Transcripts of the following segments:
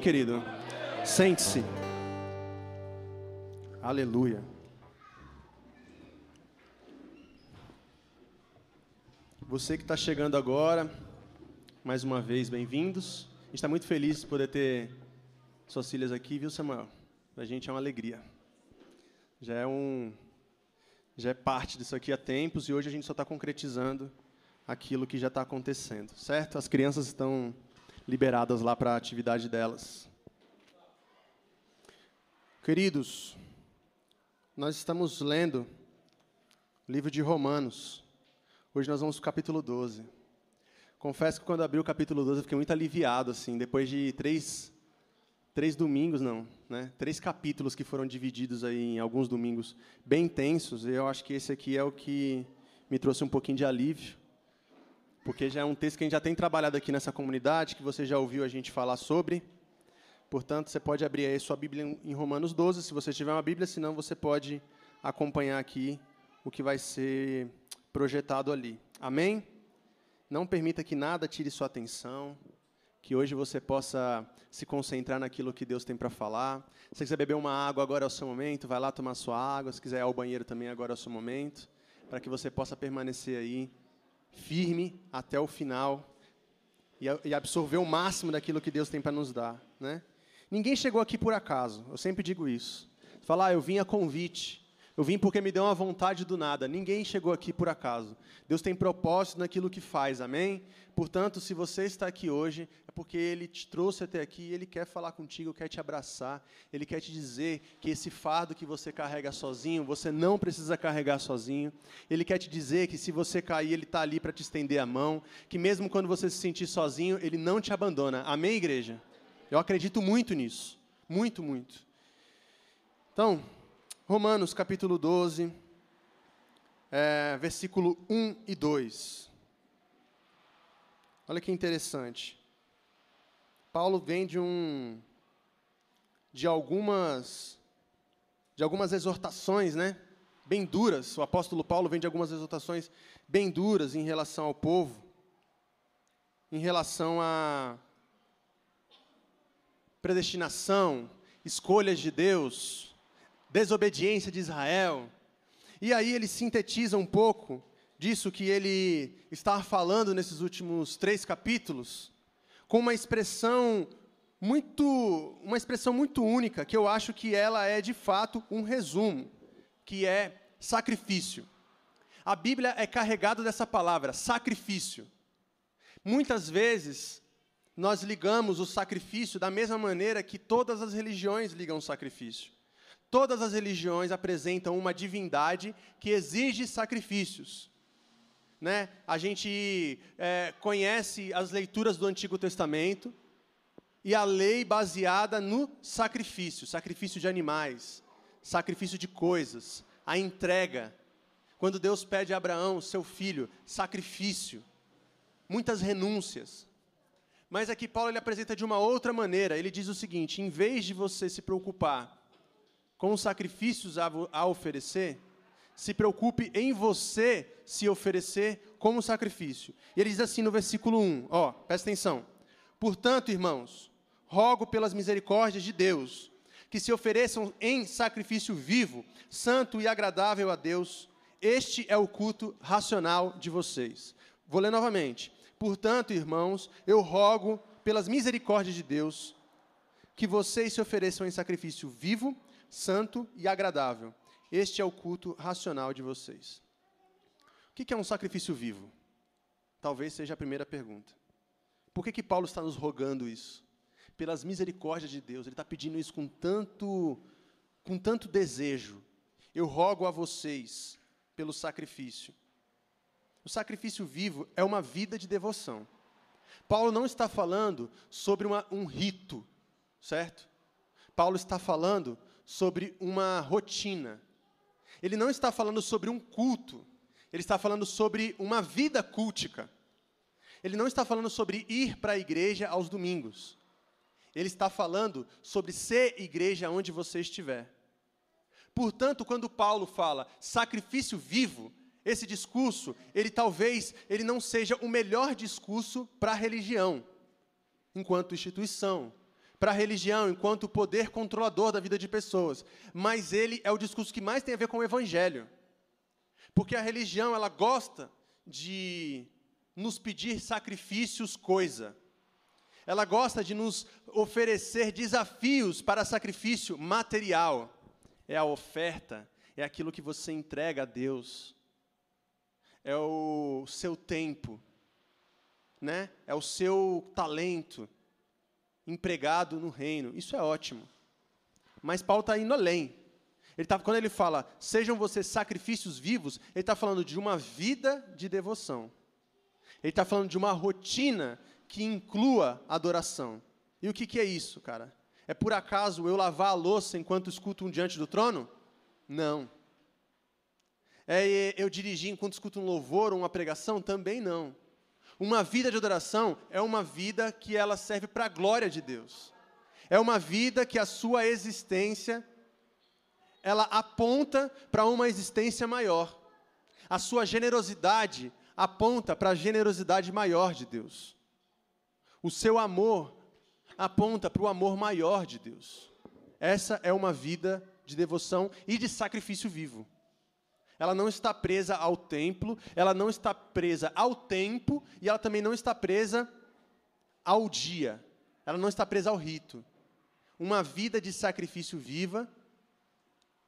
querido. Sente-se. Aleluia. Você que está chegando agora, mais uma vez, bem-vindos. A gente está muito feliz de poder ter suas filhas aqui, viu, Samuel? Para a gente é uma alegria. Já é um, já é parte disso aqui há tempos e hoje a gente só está concretizando aquilo que já está acontecendo, certo? As crianças estão liberadas lá para a atividade delas. Queridos, nós estamos lendo o livro de Romanos. Hoje nós vamos para o capítulo 12. Confesso que quando abri o capítulo 12 eu fiquei muito aliviado, assim, depois de três, três domingos, não, né? Três capítulos que foram divididos aí em alguns domingos bem intensos. Eu acho que esse aqui é o que me trouxe um pouquinho de alívio porque já é um texto que a gente já tem trabalhado aqui nessa comunidade, que você já ouviu a gente falar sobre. Portanto, você pode abrir aí sua Bíblia em Romanos 12, se você tiver uma Bíblia, senão você pode acompanhar aqui o que vai ser projetado ali. Amém? Não permita que nada tire sua atenção, que hoje você possa se concentrar naquilo que Deus tem para falar. Se você quiser beber uma água, agora é o seu momento, vai lá tomar sua água. Se quiser ir ao banheiro também, agora é o seu momento, para que você possa permanecer aí firme até o final e absorver o máximo daquilo que Deus tem para nos dar, né? Ninguém chegou aqui por acaso. Eu sempre digo isso. Falar, ah, eu vim a convite. Eu vim porque me deu uma vontade do nada. Ninguém chegou aqui por acaso. Deus tem propósito naquilo que faz, amém? Portanto, se você está aqui hoje, é porque Ele te trouxe até aqui, Ele quer falar contigo, quer te abraçar, Ele quer te dizer que esse fardo que você carrega sozinho, você não precisa carregar sozinho. Ele quer te dizer que se você cair, Ele está ali para te estender a mão, que mesmo quando você se sentir sozinho, Ele não te abandona. Amém, igreja? Eu acredito muito nisso. Muito, muito. Então, Romanos capítulo 12, é, versículo 1 e 2. Olha que interessante. Paulo vem de um de algumas de algumas exortações, né? Bem duras. O apóstolo Paulo vem de algumas exortações bem duras em relação ao povo, em relação a predestinação, escolhas de Deus, desobediência de Israel. E aí ele sintetiza um pouco disso que ele está falando nesses últimos três capítulos, com uma expressão muito, uma expressão muito única, que eu acho que ela é de fato um resumo, que é sacrifício. A Bíblia é carregada dessa palavra, sacrifício. Muitas vezes nós ligamos o sacrifício da mesma maneira que todas as religiões ligam o sacrifício. Todas as religiões apresentam uma divindade que exige sacrifícios. Né? A gente é, conhece as leituras do Antigo Testamento e a lei baseada no sacrifício sacrifício de animais, sacrifício de coisas, a entrega. Quando Deus pede a Abraão, seu filho, sacrifício, muitas renúncias. Mas aqui Paulo ele apresenta de uma outra maneira. Ele diz o seguinte: em vez de você se preocupar com sacrifícios a, a oferecer, se preocupe em você se oferecer como sacrifício. E ele diz assim no versículo 1, ó, presta atenção. Portanto, irmãos, rogo pelas misericórdias de Deus, que se ofereçam em sacrifício vivo, santo e agradável a Deus. Este é o culto racional de vocês. Vou ler novamente. Portanto, irmãos, eu rogo pelas misericórdias de Deus, que vocês se ofereçam em sacrifício vivo, santo e agradável. Este é o culto racional de vocês. O que é um sacrifício vivo? Talvez seja a primeira pergunta. Por que, que Paulo está nos rogando isso? Pelas misericórdias de Deus, ele está pedindo isso com tanto, com tanto desejo. Eu rogo a vocês pelo sacrifício. O sacrifício vivo é uma vida de devoção. Paulo não está falando sobre uma, um rito, certo? Paulo está falando sobre uma rotina. Ele não está falando sobre um culto. Ele está falando sobre uma vida cultica. Ele não está falando sobre ir para a igreja aos domingos. Ele está falando sobre ser igreja onde você estiver. Portanto, quando Paulo fala sacrifício vivo, esse discurso, ele talvez ele não seja o melhor discurso para a religião, enquanto instituição, para a religião enquanto poder controlador da vida de pessoas, mas ele é o discurso que mais tem a ver com o evangelho. Porque a religião, ela gosta de nos pedir sacrifícios coisa. Ela gosta de nos oferecer desafios para sacrifício material. É a oferta, é aquilo que você entrega a Deus. É o seu tempo, né? É o seu talento empregado no reino. Isso é ótimo. Mas Paulo está indo além. Ele tá, quando ele fala, sejam vocês sacrifícios vivos, ele está falando de uma vida de devoção. Ele está falando de uma rotina que inclua adoração. E o que, que é isso, cara? É por acaso eu lavar a louça enquanto escuto um diante do trono? Não. É eu dirigir enquanto escuto um louvor ou uma pregação? Também não. Uma vida de adoração é uma vida que ela serve para a glória de Deus. É uma vida que a sua existência ela aponta para uma existência maior. A sua generosidade aponta para a generosidade maior de Deus. O seu amor aponta para o amor maior de Deus. Essa é uma vida de devoção e de sacrifício vivo ela não está presa ao templo, ela não está presa ao tempo e ela também não está presa ao dia. Ela não está presa ao rito. Uma vida de sacrifício viva,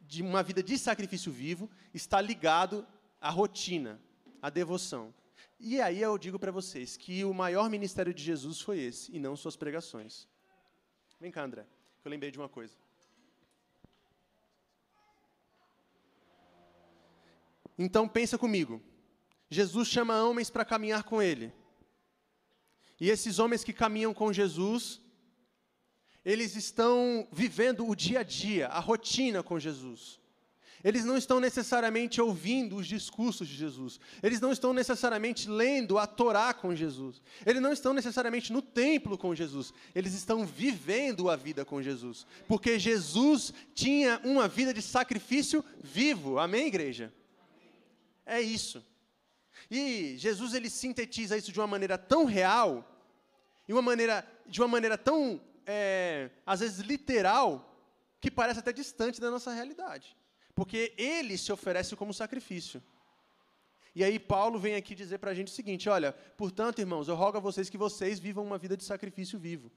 de uma vida de sacrifício vivo, está ligado à rotina, à devoção. E aí eu digo para vocês que o maior ministério de Jesus foi esse, e não suas pregações. Vem cá, André, que eu lembrei de uma coisa. Então pensa comigo. Jesus chama homens para caminhar com ele. E esses homens que caminham com Jesus, eles estão vivendo o dia a dia, a rotina com Jesus. Eles não estão necessariamente ouvindo os discursos de Jesus. Eles não estão necessariamente lendo a Torá com Jesus. Eles não estão necessariamente no templo com Jesus. Eles estão vivendo a vida com Jesus. Porque Jesus tinha uma vida de sacrifício vivo. Amém, igreja? É isso. E Jesus ele sintetiza isso de uma maneira tão real, e uma maneira, de uma maneira tão, é, às vezes, literal, que parece até distante da nossa realidade. Porque ele se oferece como sacrifício. E aí Paulo vem aqui dizer para a gente o seguinte: olha, portanto, irmãos, eu rogo a vocês que vocês vivam uma vida de sacrifício vivo.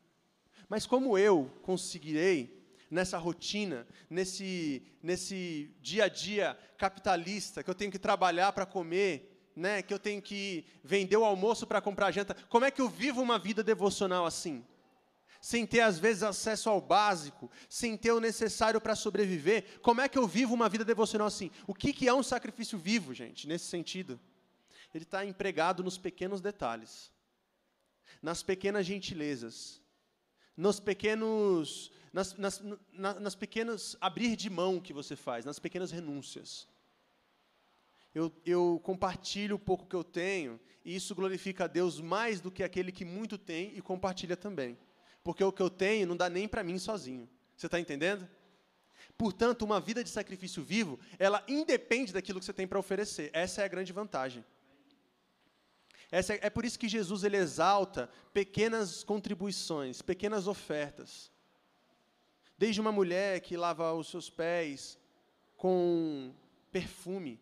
Mas como eu conseguirei nessa rotina, nesse, nesse dia a dia capitalista, que eu tenho que trabalhar para comer, né, que eu tenho que vender o almoço para comprar janta. Como é que eu vivo uma vida devocional assim? Sem ter, às vezes, acesso ao básico, sem ter o necessário para sobreviver. Como é que eu vivo uma vida devocional assim? O que, que é um sacrifício vivo, gente, nesse sentido? Ele está empregado nos pequenos detalhes, nas pequenas gentilezas, nos pequenos nas, nas, na, nas pequenas abrir de mão que você faz, nas pequenas renúncias. Eu, eu compartilho o pouco que eu tenho, e isso glorifica a Deus mais do que aquele que muito tem e compartilha também. Porque o que eu tenho não dá nem para mim sozinho. Você está entendendo? Portanto, uma vida de sacrifício vivo, ela independe daquilo que você tem para oferecer. Essa é a grande vantagem. Essa é, é por isso que Jesus ele exalta pequenas contribuições, pequenas ofertas. Desde uma mulher que lava os seus pés com perfume,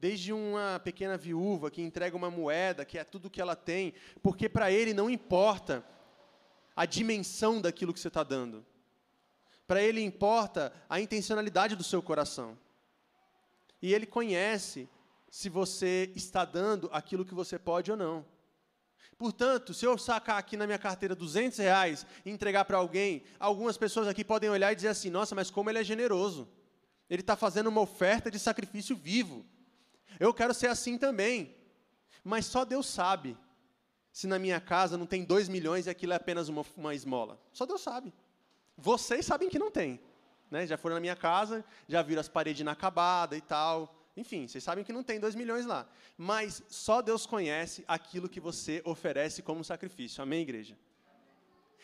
desde uma pequena viúva que entrega uma moeda, que é tudo que ela tem, porque para ele não importa a dimensão daquilo que você está dando. Para ele importa a intencionalidade do seu coração. E ele conhece se você está dando aquilo que você pode ou não. Portanto, se eu sacar aqui na minha carteira 200 reais e entregar para alguém, algumas pessoas aqui podem olhar e dizer assim: nossa, mas como ele é generoso. Ele está fazendo uma oferta de sacrifício vivo. Eu quero ser assim também. Mas só Deus sabe se na minha casa não tem 2 milhões e aquilo é apenas uma, uma esmola. Só Deus sabe. Vocês sabem que não tem. Né? Já foram na minha casa, já viram as paredes inacabadas e tal. Enfim, vocês sabem que não tem 2 milhões lá. Mas só Deus conhece aquilo que você oferece como sacrifício. Amém, igreja?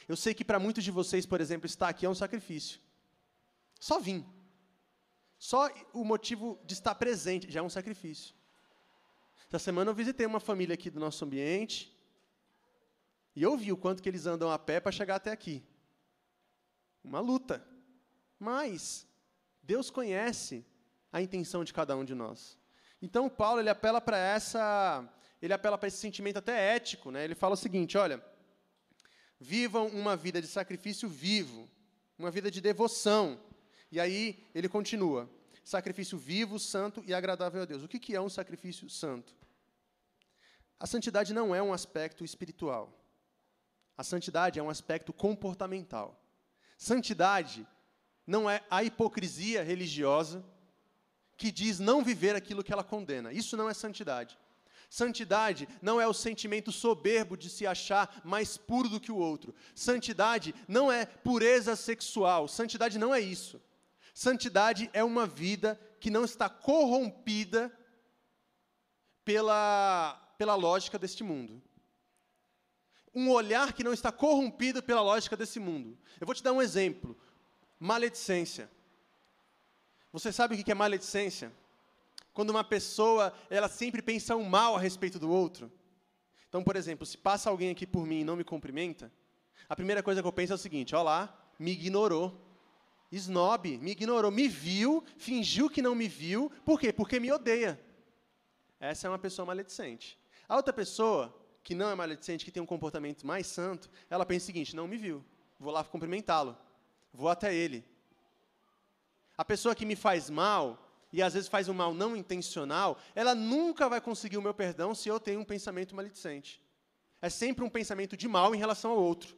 Eu sei que para muitos de vocês, por exemplo, estar aqui é um sacrifício. Só vim. Só o motivo de estar presente já é um sacrifício. Essa semana eu visitei uma família aqui do nosso ambiente. E eu vi o quanto que eles andam a pé para chegar até aqui. Uma luta. Mas Deus conhece a intenção de cada um de nós. Então Paulo ele apela para essa, ele apela para esse sentimento até ético, né? Ele fala o seguinte, olha, vivam uma vida de sacrifício vivo, uma vida de devoção. E aí ele continua: sacrifício vivo, santo e agradável a Deus. O que, que é um sacrifício santo? A santidade não é um aspecto espiritual. A santidade é um aspecto comportamental. Santidade não é a hipocrisia religiosa que diz não viver aquilo que ela condena. Isso não é santidade. Santidade não é o sentimento soberbo de se achar mais puro do que o outro. Santidade não é pureza sexual. Santidade não é isso. Santidade é uma vida que não está corrompida pela, pela lógica deste mundo. Um olhar que não está corrompido pela lógica desse mundo. Eu vou te dar um exemplo. Maledicência. Você sabe o que é maledicência? Quando uma pessoa, ela sempre pensa um mal a respeito do outro. Então, por exemplo, se passa alguém aqui por mim e não me cumprimenta, a primeira coisa que eu penso é o seguinte: ó lá, me ignorou. Snob, me ignorou, me viu, fingiu que não me viu. Por quê? Porque me odeia. Essa é uma pessoa maledicente. A outra pessoa, que não é maledicente, que tem um comportamento mais santo, ela pensa o seguinte: não me viu, vou lá cumprimentá-lo, vou até ele. A pessoa que me faz mal, e às vezes faz um mal não intencional, ela nunca vai conseguir o meu perdão se eu tenho um pensamento maledicente. É sempre um pensamento de mal em relação ao outro.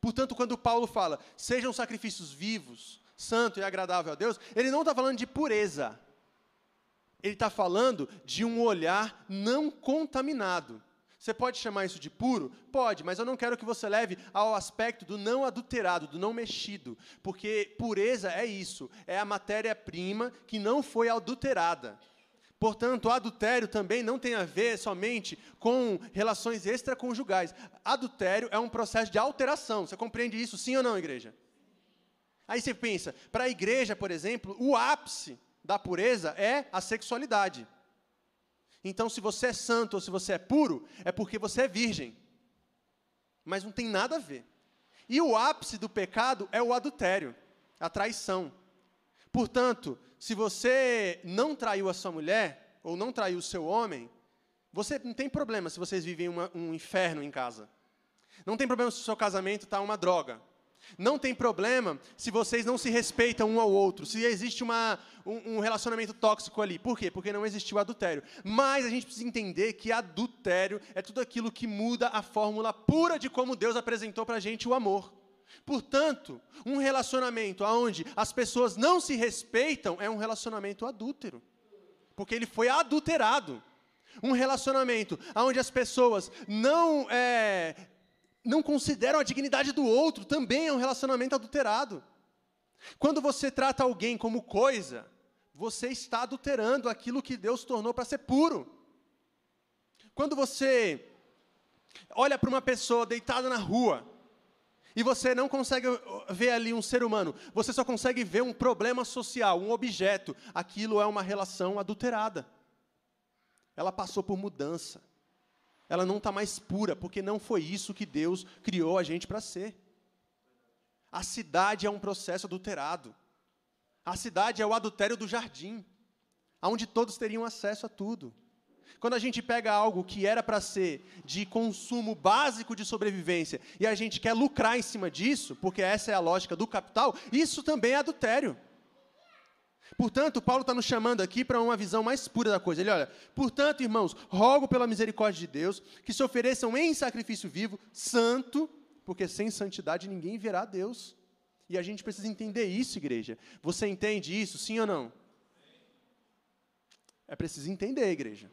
Portanto, quando Paulo fala, sejam sacrifícios vivos, santo e agradável a Deus, ele não está falando de pureza. Ele está falando de um olhar não contaminado. Você pode chamar isso de puro? Pode, mas eu não quero que você leve ao aspecto do não adulterado, do não mexido, porque pureza é isso, é a matéria-prima que não foi adulterada. Portanto, adultério também não tem a ver somente com relações extraconjugais. Adultério é um processo de alteração. Você compreende isso, sim ou não, igreja? Aí você pensa, para a igreja, por exemplo, o ápice da pureza é a sexualidade. Então, se você é santo ou se você é puro, é porque você é virgem. Mas não tem nada a ver. E o ápice do pecado é o adultério, a traição. Portanto, se você não traiu a sua mulher, ou não traiu o seu homem, você não tem problema se vocês vivem uma, um inferno em casa. Não tem problema se o seu casamento está uma droga. Não tem problema se vocês não se respeitam um ao outro, se existe uma, um, um, relacionamento tóxico ali. Por quê? Porque não existiu adultério. Mas a gente precisa entender que adultério é tudo aquilo que muda a fórmula pura de como Deus apresentou para a gente o amor. Portanto, um relacionamento onde as pessoas não se respeitam é um relacionamento adúltero. Porque ele foi adulterado. Um relacionamento onde as pessoas não é, não consideram a dignidade do outro, também é um relacionamento adulterado. Quando você trata alguém como coisa, você está adulterando aquilo que Deus tornou para ser puro. Quando você olha para uma pessoa deitada na rua, e você não consegue ver ali um ser humano, você só consegue ver um problema social, um objeto. Aquilo é uma relação adulterada. Ela passou por mudança ela não está mais pura, porque não foi isso que Deus criou a gente para ser. A cidade é um processo adulterado. A cidade é o adultério do jardim, onde todos teriam acesso a tudo. Quando a gente pega algo que era para ser de consumo básico de sobrevivência e a gente quer lucrar em cima disso, porque essa é a lógica do capital, isso também é adultério. Portanto, Paulo está nos chamando aqui para uma visão mais pura da coisa. Ele olha, portanto, irmãos, rogo pela misericórdia de Deus que se ofereçam em sacrifício vivo, santo, porque sem santidade ninguém verá a Deus. E a gente precisa entender isso, igreja. Você entende isso, sim ou não? É preciso entender, igreja.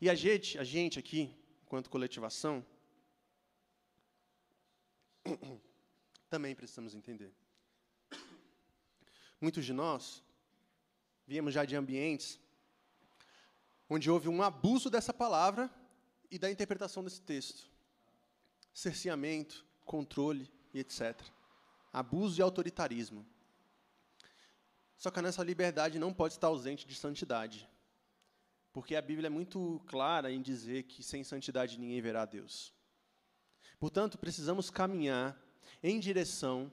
E a gente, a gente aqui, enquanto coletivação, também precisamos entender. Muitos de nós viemos já de ambientes onde houve um abuso dessa palavra e da interpretação desse texto. Cerceamento, controle e etc. Abuso e autoritarismo. Só que nessa liberdade não pode estar ausente de santidade. Porque a Bíblia é muito clara em dizer que sem santidade ninguém verá a Deus. Portanto, precisamos caminhar em direção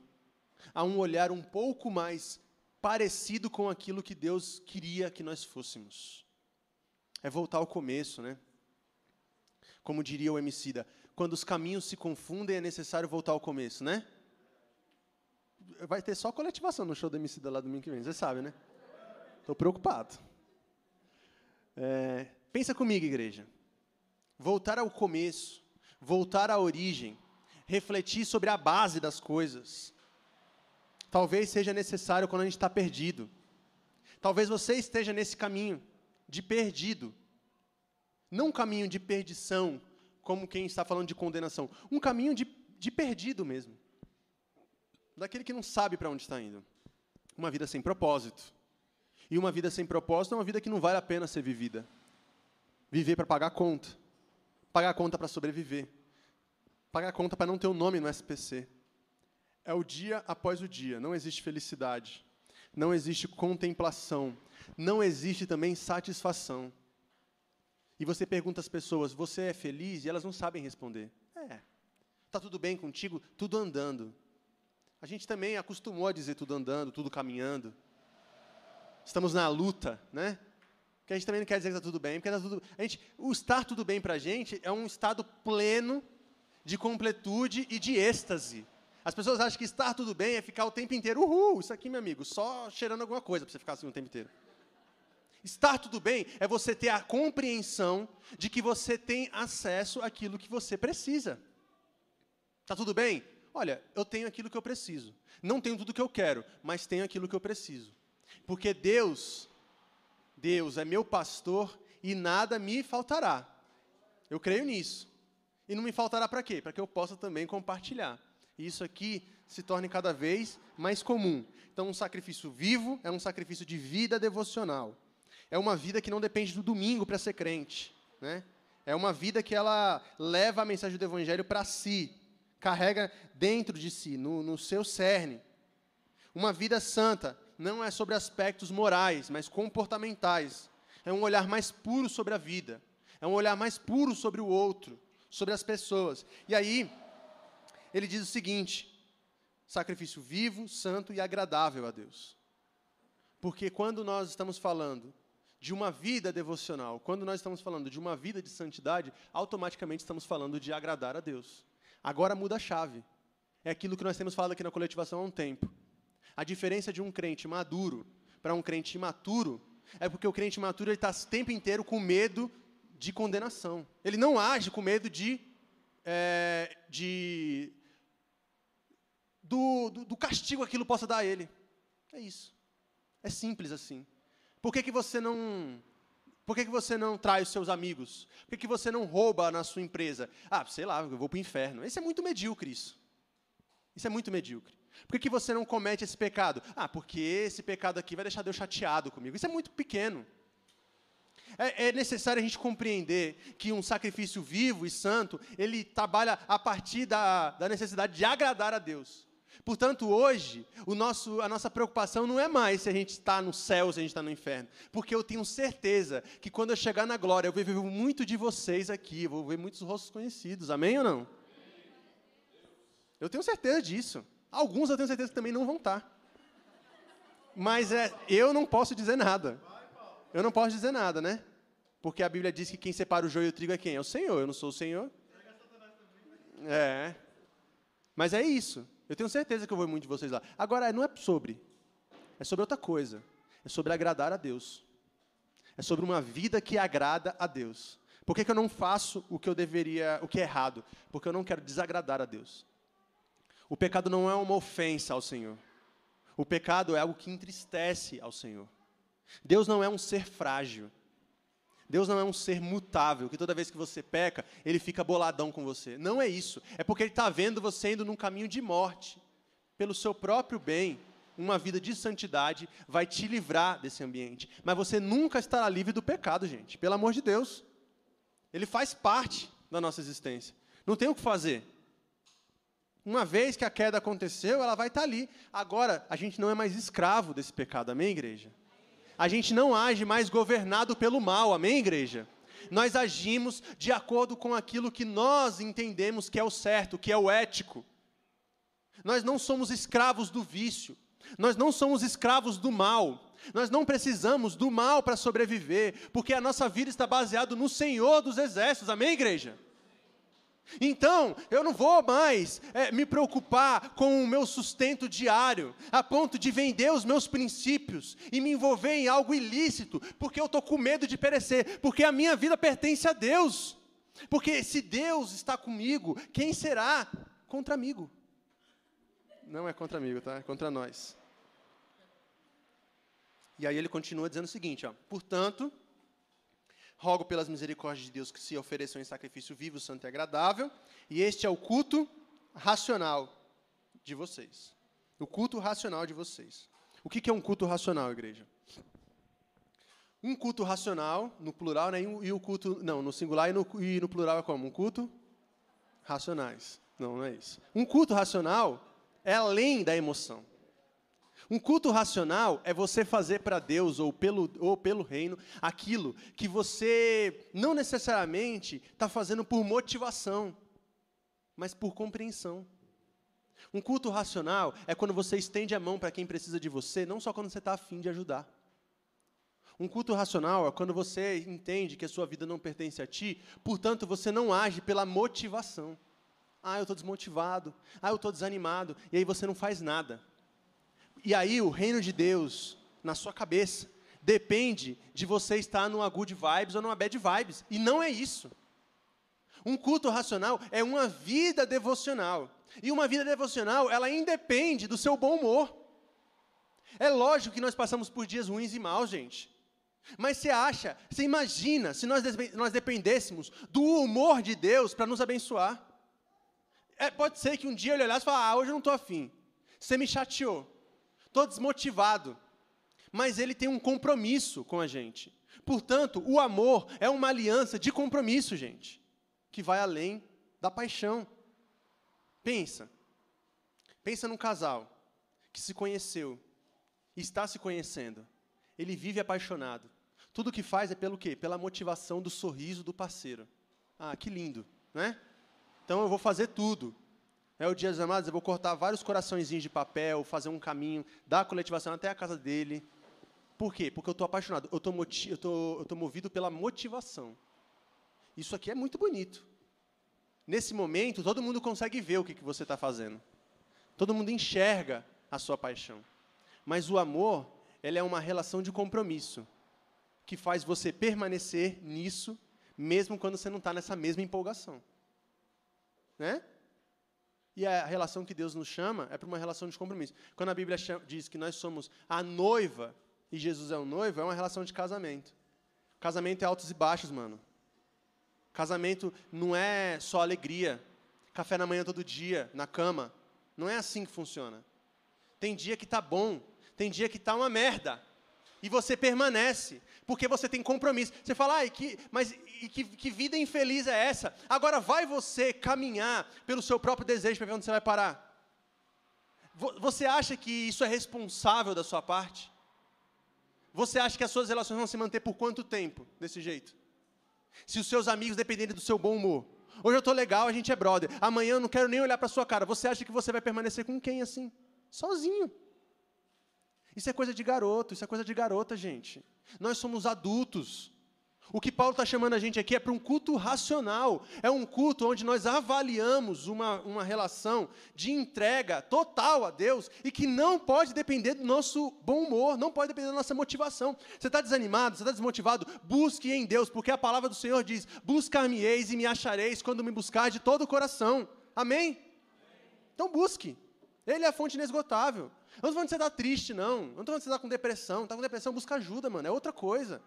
a um olhar um pouco mais parecido com aquilo que Deus queria que nós fôssemos. É voltar ao começo, né? Como diria o Emicida, quando os caminhos se confundem, é necessário voltar ao começo, né? Vai ter só coletivação no show do Emicida lá domingo que vem, você sabe, né? Estou preocupado. É, pensa comigo, igreja. Voltar ao começo, voltar à origem, refletir sobre a base das coisas. Talvez seja necessário quando a gente está perdido. Talvez você esteja nesse caminho de perdido. Não um caminho de perdição, como quem está falando de condenação. Um caminho de, de perdido mesmo. Daquele que não sabe para onde está indo. Uma vida sem propósito. E uma vida sem propósito é uma vida que não vale a pena ser vivida. Viver para pagar conta. Pagar conta para sobreviver. Pagar conta para não ter o um nome no SPC. É o dia após o dia. Não existe felicidade. Não existe contemplação. Não existe também satisfação. E você pergunta às pessoas: Você é feliz? E elas não sabem responder. É. Está tudo bem contigo? Tudo andando. A gente também acostumou a dizer tudo andando, tudo caminhando. Estamos na luta, né? Que a gente também não quer dizer que está tudo bem, porque tá tudo. A gente, o estar tudo bem para a gente é um estado pleno de completude e de êxtase. As pessoas acham que estar tudo bem é ficar o tempo inteiro, uhul, isso aqui, meu amigo, só cheirando alguma coisa para você ficar assim o tempo inteiro. Estar tudo bem é você ter a compreensão de que você tem acesso àquilo que você precisa. Está tudo bem? Olha, eu tenho aquilo que eu preciso. Não tenho tudo que eu quero, mas tenho aquilo que eu preciso. Porque Deus, Deus é meu pastor e nada me faltará. Eu creio nisso. E não me faltará para quê? Para que eu possa também compartilhar. E isso aqui se torne cada vez mais comum. Então, um sacrifício vivo é um sacrifício de vida devocional é uma vida que não depende do domingo para ser crente. Né? É uma vida que ela leva a mensagem do Evangelho para si, carrega dentro de si, no, no seu cerne. Uma vida santa não é sobre aspectos morais, mas comportamentais. É um olhar mais puro sobre a vida. É um olhar mais puro sobre o outro, sobre as pessoas. E aí, ele diz o seguinte: sacrifício vivo, santo e agradável a Deus. Porque quando nós estamos falando de uma vida devocional, quando nós estamos falando de uma vida de santidade, automaticamente estamos falando de agradar a Deus. Agora muda a chave. É aquilo que nós temos falado aqui na coletivação há um tempo. A diferença de um crente maduro para um crente imaturo é porque o crente imaturo está o tempo inteiro com medo de condenação. Ele não age com medo de, é, de do, do, do castigo que aquilo possa dar a ele. É isso. É simples assim. Por que, que você não por que, que você não trai os seus amigos? Por que, que você não rouba na sua empresa? Ah, sei lá, eu vou para o inferno. Isso é muito medíocre, isso. Isso é muito medíocre. Por que, que você não comete esse pecado? Ah, porque esse pecado aqui vai deixar Deus chateado comigo. Isso é muito pequeno. É, é necessário a gente compreender que um sacrifício vivo e santo, ele trabalha a partir da, da necessidade de agradar a Deus. Portanto, hoje, nosso, a nossa preocupação não é mais se a gente está no céu se a gente está no inferno. Porque eu tenho certeza que quando eu chegar na glória, eu vou ver muito de vocês aqui, vou ver muitos rostos conhecidos. Amém ou não? Eu tenho certeza disso. Alguns eu tenho certeza que também não vão estar. Tá. Mas é, eu não posso dizer nada. Eu não posso dizer nada, né? Porque a Bíblia diz que quem separa o joio e o trigo é quem? É o Senhor. Eu não sou o Senhor. É. Mas é isso. Eu tenho certeza que eu vou muito de vocês lá. Agora, não é sobre. É sobre outra coisa. É sobre agradar a Deus. É sobre uma vida que agrada a Deus. Por que, que eu não faço o que eu deveria, o que é errado? Porque eu não quero desagradar a Deus. O pecado não é uma ofensa ao Senhor. O pecado é algo que entristece ao Senhor. Deus não é um ser frágil. Deus não é um ser mutável, que toda vez que você peca, ele fica boladão com você. Não é isso. É porque ele está vendo você indo num caminho de morte. Pelo seu próprio bem, uma vida de santidade vai te livrar desse ambiente. Mas você nunca estará livre do pecado, gente. Pelo amor de Deus. Ele faz parte da nossa existência. Não tem o que fazer. Uma vez que a queda aconteceu, ela vai estar ali. Agora, a gente não é mais escravo desse pecado, amém, igreja? A gente não age mais governado pelo mal, amém, igreja? Nós agimos de acordo com aquilo que nós entendemos que é o certo, que é o ético. Nós não somos escravos do vício, nós não somos escravos do mal, nós não precisamos do mal para sobreviver, porque a nossa vida está baseada no Senhor dos Exércitos, amém, igreja? Então, eu não vou mais é, me preocupar com o meu sustento diário, a ponto de vender os meus princípios e me envolver em algo ilícito, porque eu estou com medo de perecer, porque a minha vida pertence a Deus. Porque se Deus está comigo, quem será contra amigo? Não é contra amigo, tá? É contra nós. E aí ele continua dizendo o seguinte, ó, portanto, rogo pelas misericórdias de Deus que se ofereçam em sacrifício vivo, santo e agradável, e este é o culto racional de vocês. O culto racional de vocês. O que é um culto racional, igreja? Um culto racional, no plural, né, e o culto. Não, no singular e no, e no plural é como? Um culto racionais. Não, não é isso. Um culto racional é além da emoção. Um culto racional é você fazer para Deus ou pelo, ou pelo reino aquilo que você não necessariamente está fazendo por motivação, mas por compreensão. Um culto racional é quando você estende a mão para quem precisa de você, não só quando você está afim de ajudar. Um culto racional é quando você entende que a sua vida não pertence a ti, portanto você não age pela motivação. Ah, eu estou desmotivado. Ah, eu estou desanimado. E aí você não faz nada. E aí o reino de Deus, na sua cabeça, depende de você estar numa good vibes ou numa bad vibes. E não é isso. Um culto racional é uma vida devocional. E uma vida devocional, ela independe do seu bom humor. É lógico que nós passamos por dias ruins e maus, gente. Mas você acha, você imagina, se nós, nós dependêssemos do humor de Deus para nos abençoar. É, pode ser que um dia ele olhasse e falasse, ah, hoje eu não estou afim. Você me chateou estou desmotivado. Mas ele tem um compromisso com a gente. Portanto, o amor é uma aliança de compromisso, gente, que vai além da paixão. Pensa. Pensa num casal que se conheceu, está se conhecendo. Ele vive apaixonado. Tudo que faz é pelo quê? Pela motivação do sorriso do parceiro. Ah, que lindo, né? Então eu vou fazer tudo. É o Dia dos Amados, eu vou cortar vários coraçõezinhos de papel, fazer um caminho da coletivação até a casa dele. Por quê? Porque eu estou apaixonado, eu estou movido pela motivação. Isso aqui é muito bonito. Nesse momento, todo mundo consegue ver o que, que você está fazendo. Todo mundo enxerga a sua paixão. Mas o amor, ele é uma relação de compromisso, que faz você permanecer nisso, mesmo quando você não está nessa mesma empolgação. Né? E a relação que Deus nos chama é para uma relação de compromisso. Quando a Bíblia diz que nós somos a noiva e Jesus é o noivo, é uma relação de casamento. Casamento é altos e baixos, mano. Casamento não é só alegria. Café na manhã todo dia, na cama. Não é assim que funciona. Tem dia que tá bom, tem dia que tá uma merda. E você permanece, porque você tem compromisso. Você fala, ah, que, mas e que, que vida infeliz é essa? Agora vai você caminhar pelo seu próprio desejo para ver onde você vai parar. Você acha que isso é responsável da sua parte? Você acha que as suas relações vão se manter por quanto tempo desse jeito? Se os seus amigos dependerem do seu bom humor. Hoje eu estou legal, a gente é brother. Amanhã eu não quero nem olhar para sua cara. Você acha que você vai permanecer com quem assim? Sozinho. Isso é coisa de garoto, isso é coisa de garota, gente. Nós somos adultos. O que Paulo está chamando a gente aqui é para um culto racional. É um culto onde nós avaliamos uma, uma relação de entrega total a Deus e que não pode depender do nosso bom humor, não pode depender da nossa motivação. Você está desanimado, você está desmotivado? Busque em Deus, porque a palavra do Senhor diz: Buscar-me-eis e me achareis quando me buscar de todo o coração. Amém? Então busque. Ele é a fonte inesgotável. Eu não estou falando que você está triste, não. Eu não estou falando que você está com depressão. Está com depressão, busca ajuda, mano. É outra coisa.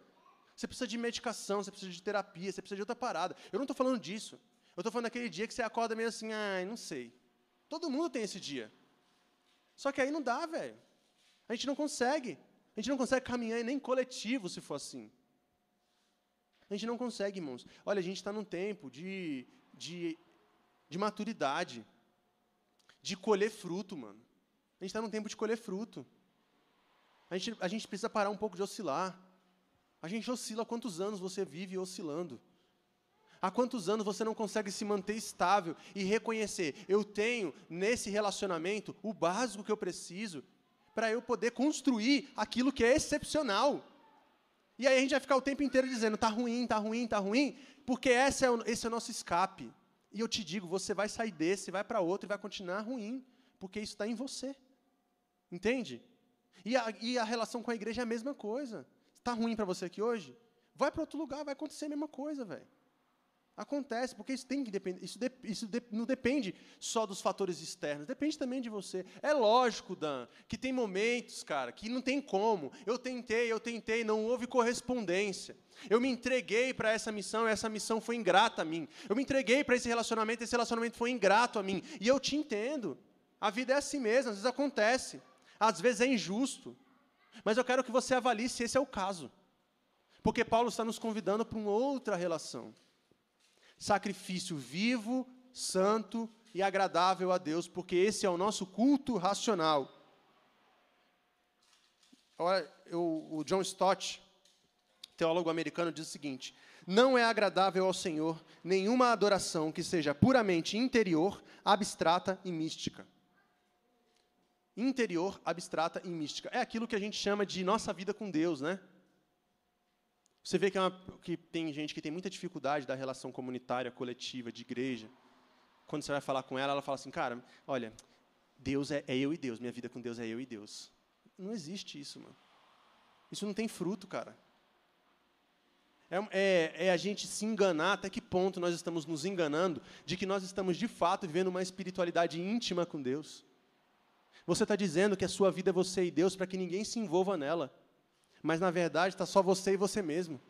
Você precisa de medicação, você precisa de terapia, você precisa de outra parada. Eu não estou falando disso. Eu estou falando daquele dia que você acorda meio assim, ai, não sei. Todo mundo tem esse dia. Só que aí não dá, velho. A gente não consegue. A gente não consegue caminhar nem coletivo se for assim. A gente não consegue, irmãos. Olha, a gente está num tempo de, de, de maturidade, de colher fruto, mano. A gente está num tempo de colher fruto. A gente, a gente precisa parar um pouco de oscilar. A gente oscila há quantos anos você vive oscilando? Há quantos anos você não consegue se manter estável e reconhecer, eu tenho nesse relacionamento o básico que eu preciso para eu poder construir aquilo que é excepcional. E aí a gente vai ficar o tempo inteiro dizendo, tá ruim, tá ruim, tá ruim, porque esse é o, esse é o nosso escape. E eu te digo, você vai sair desse, vai para outro e vai continuar ruim, porque isso está em você. Entende? E a, e a relação com a igreja é a mesma coisa. Está ruim para você aqui hoje? Vai para outro lugar, vai acontecer a mesma coisa, velho. Acontece, porque isso tem que depender, isso, de, isso de, não depende só dos fatores externos, depende também de você. É lógico, Dan, que tem momentos, cara, que não tem como. Eu tentei, eu tentei, não houve correspondência. Eu me entreguei para essa missão e essa missão foi ingrata a mim. Eu me entreguei para esse relacionamento e esse relacionamento foi ingrato a mim. E eu te entendo. A vida é assim mesmo, às vezes acontece. Às vezes é injusto. Mas eu quero que você avalie se esse é o caso. Porque Paulo está nos convidando para uma outra relação sacrifício vivo, santo e agradável a Deus, porque esse é o nosso culto racional. Olha, eu, o John Stott, teólogo americano, diz o seguinte: Não é agradável ao Senhor nenhuma adoração que seja puramente interior, abstrata e mística. Interior, abstrata e mística. É aquilo que a gente chama de nossa vida com Deus, né? Você vê que, é uma, que tem gente que tem muita dificuldade da relação comunitária, coletiva, de igreja. Quando você vai falar com ela, ela fala assim, cara, olha, Deus é, é eu e Deus, minha vida com Deus é eu e Deus. Não existe isso, mano. Isso não tem fruto, cara. É, é, é, a gente se enganar até que ponto nós estamos nos enganando de que nós estamos de fato vivendo uma espiritualidade íntima com Deus. Você está dizendo que a sua vida é você e Deus para que ninguém se envolva nela mas na verdade está só você e você mesmo.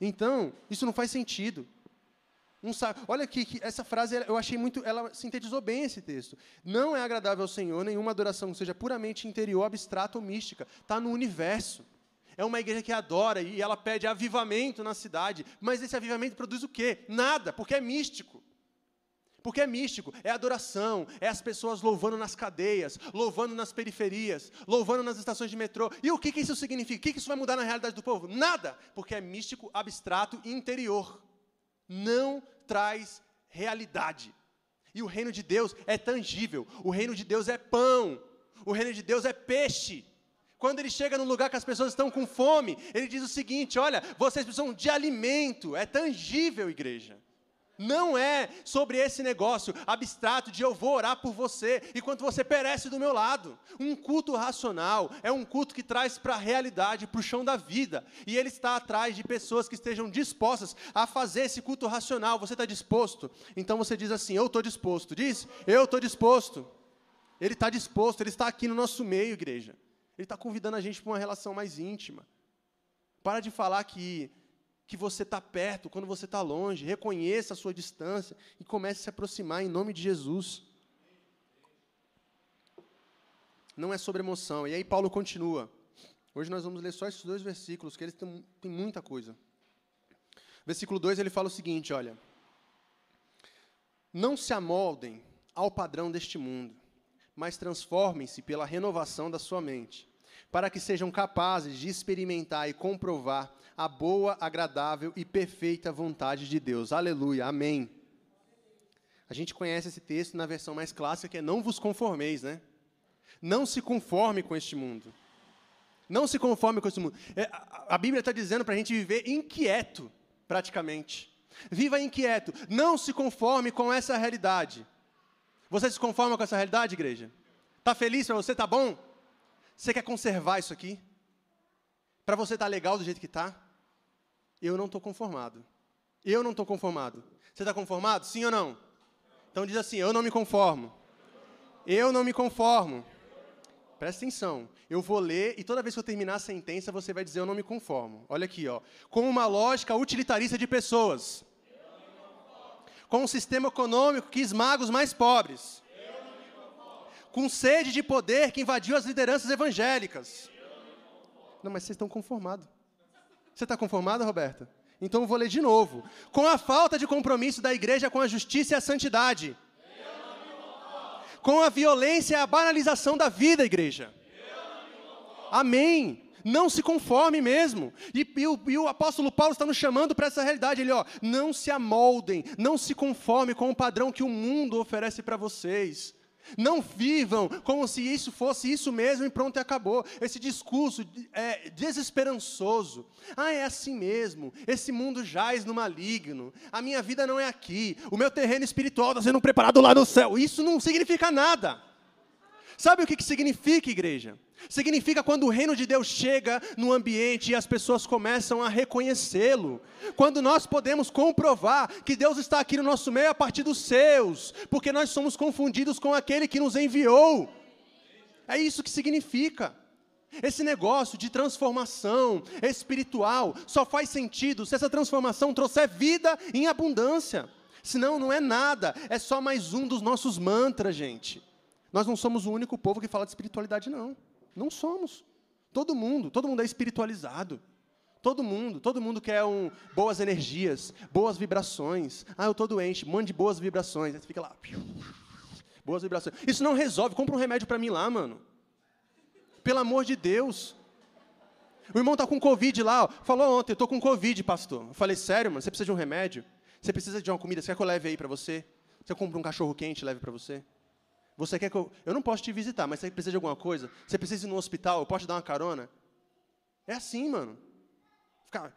Então, isso não faz sentido. Olha aqui, que essa frase eu achei muito, ela sintetizou bem esse texto. Não é agradável ao Senhor nenhuma adoração que seja puramente interior, abstrata ou mística. Está no universo. É uma igreja que adora e ela pede avivamento na cidade. Mas esse avivamento produz o quê? Nada, porque é místico. Porque é místico, é adoração, é as pessoas louvando nas cadeias, louvando nas periferias, louvando nas estações de metrô. E o que, que isso significa? O que, que isso vai mudar na realidade do povo? Nada, porque é místico, abstrato e interior. Não traz realidade. E o reino de Deus é tangível, o reino de Deus é pão, o reino de Deus é peixe. Quando ele chega num lugar que as pessoas estão com fome, ele diz o seguinte: olha, vocês precisam de alimento, é tangível, igreja. Não é sobre esse negócio abstrato de eu vou orar por você enquanto você perece do meu lado. Um culto racional é um culto que traz para a realidade, para o chão da vida. E ele está atrás de pessoas que estejam dispostas a fazer esse culto racional. Você está disposto? Então você diz assim: Eu estou disposto. Diz: Eu estou disposto. Ele está disposto, ele está aqui no nosso meio, igreja. Ele está convidando a gente para uma relação mais íntima. Para de falar que que você está perto, quando você está longe, reconheça a sua distância e comece a se aproximar em nome de Jesus. Não é sobre emoção. E aí Paulo continua. Hoje nós vamos ler só esses dois versículos, que eles têm, muita coisa. Versículo 2 ele fala o seguinte: olha. Não se amoldem ao padrão deste mundo, mas transformem-se pela renovação da sua mente, para que sejam capazes de experimentar e comprovar a boa, agradável e perfeita vontade de Deus. Aleluia, amém. A gente conhece esse texto na versão mais clássica, que é não vos conformeis, né? Não se conforme com este mundo. Não se conforme com este mundo. É, a Bíblia está dizendo para a gente viver inquieto, praticamente. Viva inquieto. Não se conforme com essa realidade. Você se conforma com essa realidade, igreja? Está feliz para você? Está bom? Você quer conservar isso aqui? Para você estar tá legal do jeito que está? Eu não estou conformado. Eu não estou conformado. Você está conformado? Sim ou não? Então diz assim: Eu não me conformo. Eu não me conformo. Presta atenção. Eu vou ler e toda vez que eu terminar a sentença, você vai dizer eu não me conformo. Olha aqui, ó. Com uma lógica utilitarista de pessoas. Com um sistema econômico que esmaga os mais pobres. Com sede de poder que invadiu as lideranças evangélicas. Não, mas vocês estão conformados. Você está conformada, Roberta? Então eu vou ler de novo. Com a falta de compromisso da igreja com a justiça e a santidade. Com a violência e a banalização da vida, igreja. Amém. Não se conforme mesmo. E, e, o, e o, apóstolo Paulo está nos chamando para essa realidade. Ele, ó, não se amoldem, não se conforme com o padrão que o mundo oferece para vocês. Não vivam como se isso fosse isso mesmo e pronto e acabou. Esse discurso é desesperançoso. Ah, é assim mesmo. Esse mundo jaz no maligno. A minha vida não é aqui. O meu terreno espiritual está sendo preparado lá no céu. Isso não significa nada. Sabe o que, que significa, igreja? Significa quando o reino de Deus chega no ambiente e as pessoas começam a reconhecê-lo. Quando nós podemos comprovar que Deus está aqui no nosso meio a partir dos seus, porque nós somos confundidos com aquele que nos enviou. É isso que significa. Esse negócio de transformação espiritual só faz sentido se essa transformação trouxer vida em abundância. Senão não é nada, é só mais um dos nossos mantras, gente. Nós não somos o único povo que fala de espiritualidade, não. Não somos. Todo mundo, todo mundo é espiritualizado. Todo mundo, todo mundo quer um, boas energias, boas vibrações. Ah, eu estou doente, mande boas vibrações. Aí você fica lá, boas vibrações. Isso não resolve, compra um remédio para mim lá, mano. Pelo amor de Deus. O irmão está com Covid lá, ó. falou ontem, eu estou com Covid, pastor. Eu falei, sério, mano, você precisa de um remédio? Você precisa de uma comida? Você quer que eu leve aí para você? Você compra um cachorro quente e leve para você? Você quer que eu. Eu não posso te visitar, mas você precisa de alguma coisa? Você precisa ir no hospital? Eu posso te dar uma carona? É assim, mano. Ficar.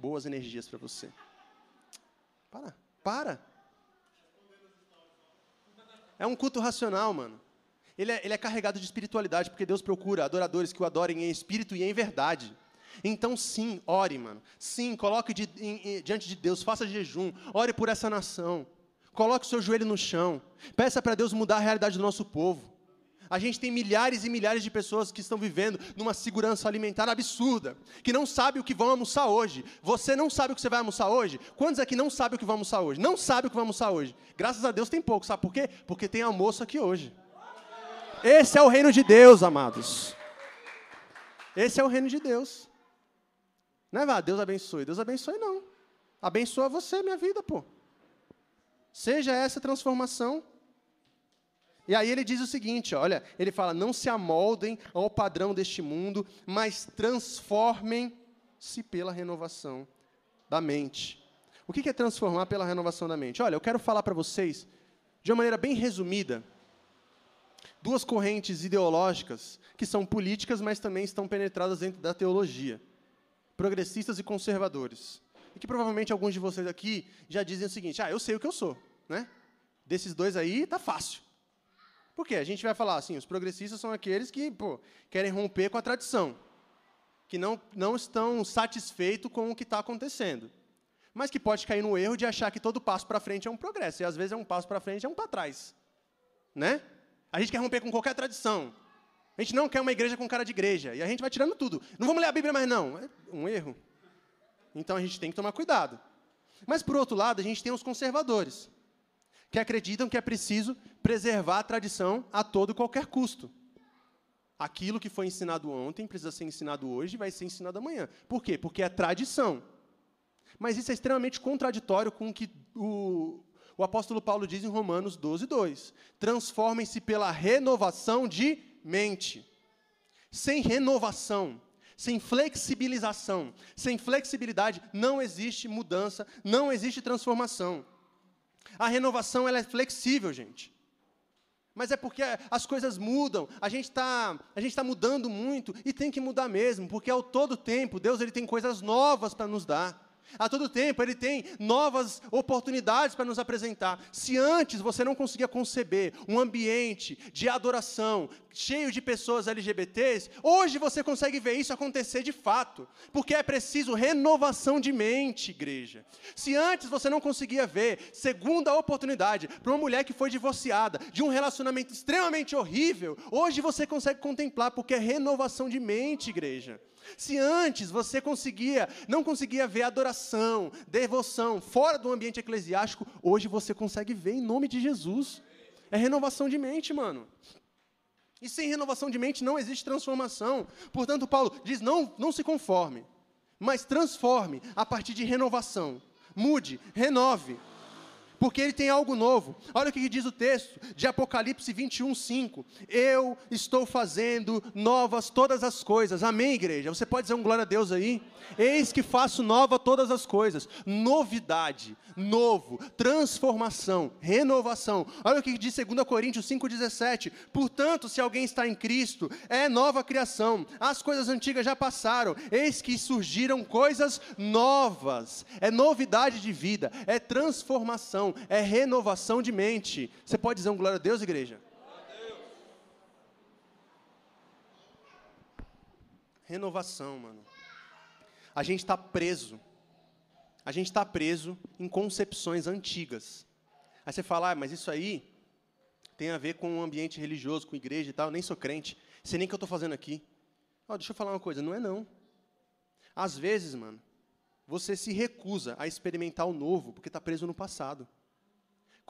Boas energias para você. Para. Para. É um culto racional, mano. Ele é, ele é carregado de espiritualidade, porque Deus procura adoradores que o adorem em espírito e em verdade. Então, sim, ore, mano. Sim, coloque de, em, em, diante de Deus, faça jejum, ore por essa nação. Coloque o seu joelho no chão. Peça para Deus mudar a realidade do nosso povo. A gente tem milhares e milhares de pessoas que estão vivendo numa segurança alimentar absurda, que não sabe o que vão almoçar hoje. Você não sabe o que você vai almoçar hoje? Quantos aqui não sabem o que vão almoçar hoje? Não sabe o que vão almoçar hoje. Graças a Deus tem pouco, sabe por quê? Porque tem almoço aqui hoje. Esse é o reino de Deus, amados. Esse é o reino de Deus. Não é, vá, Deus abençoe. Deus abençoe, não. Abençoa você, minha vida, pô. Seja essa transformação. E aí ele diz o seguinte, olha, ele fala: "Não se amoldem ao padrão deste mundo, mas transformem-se pela renovação da mente." O que é transformar pela renovação da mente? Olha, eu quero falar para vocês, de uma maneira bem resumida, duas correntes ideológicas que são políticas, mas também estão penetradas dentro da teologia: progressistas e conservadores que provavelmente alguns de vocês aqui já dizem o seguinte: ah, eu sei o que eu sou, né? Desses dois aí, tá fácil. Por quê? A gente vai falar assim: os progressistas são aqueles que pô, querem romper com a tradição, que não, não estão satisfeitos com o que está acontecendo, mas que pode cair no erro de achar que todo passo para frente é um progresso, e às vezes é um passo para frente é um para trás. Né? A gente quer romper com qualquer tradição. A gente não quer uma igreja com cara de igreja. E a gente vai tirando tudo. Não vamos ler a Bíblia mais, não. É um erro. Então a gente tem que tomar cuidado. Mas, por outro lado, a gente tem os conservadores, que acreditam que é preciso preservar a tradição a todo qualquer custo. Aquilo que foi ensinado ontem precisa ser ensinado hoje e vai ser ensinado amanhã. Por quê? Porque é tradição. Mas isso é extremamente contraditório com o que o, o apóstolo Paulo diz em Romanos 12, 2. Transformem-se pela renovação de mente. Sem renovação, sem flexibilização, sem flexibilidade, não existe mudança, não existe transformação. A renovação ela é flexível, gente. Mas é porque as coisas mudam, a gente está tá mudando muito e tem que mudar mesmo, porque ao todo tempo Deus ele tem coisas novas para nos dar. A todo tempo ele tem novas oportunidades para nos apresentar. Se antes você não conseguia conceber um ambiente de adoração cheio de pessoas LGBTs, hoje você consegue ver isso acontecer de fato, porque é preciso renovação de mente, igreja. Se antes você não conseguia ver segunda oportunidade para uma mulher que foi divorciada de um relacionamento extremamente horrível, hoje você consegue contemplar porque é renovação de mente, igreja. Se antes você conseguia, não conseguia ver adoração, devoção fora do ambiente eclesiástico, hoje você consegue ver em nome de Jesus. É renovação de mente, mano. E sem renovação de mente não existe transformação. Portanto, Paulo diz: não, não se conforme, mas transforme a partir de renovação. Mude, renove. Porque Ele tem algo novo. Olha o que diz o texto de Apocalipse 21, 5. Eu estou fazendo novas todas as coisas. Amém, igreja? Você pode dizer um glória a Deus aí? Eis que faço nova todas as coisas. Novidade, novo, transformação, renovação. Olha o que diz 2 Coríntios 5,17. Portanto, se alguém está em Cristo, é nova criação. As coisas antigas já passaram, eis que surgiram coisas novas. É novidade de vida, é transformação, é renovação de mente. Você pode dizer um glória a Deus, igreja? Renovação, mano. A gente está preso. A gente está preso em concepções antigas. Aí você fala, ah, mas isso aí tem a ver com o ambiente religioso, com igreja e tal. Eu nem sou crente. Sei nem o que eu estou fazendo aqui. Oh, deixa eu falar uma coisa, não é não. Às vezes, mano, você se recusa a experimentar o novo porque está preso no passado.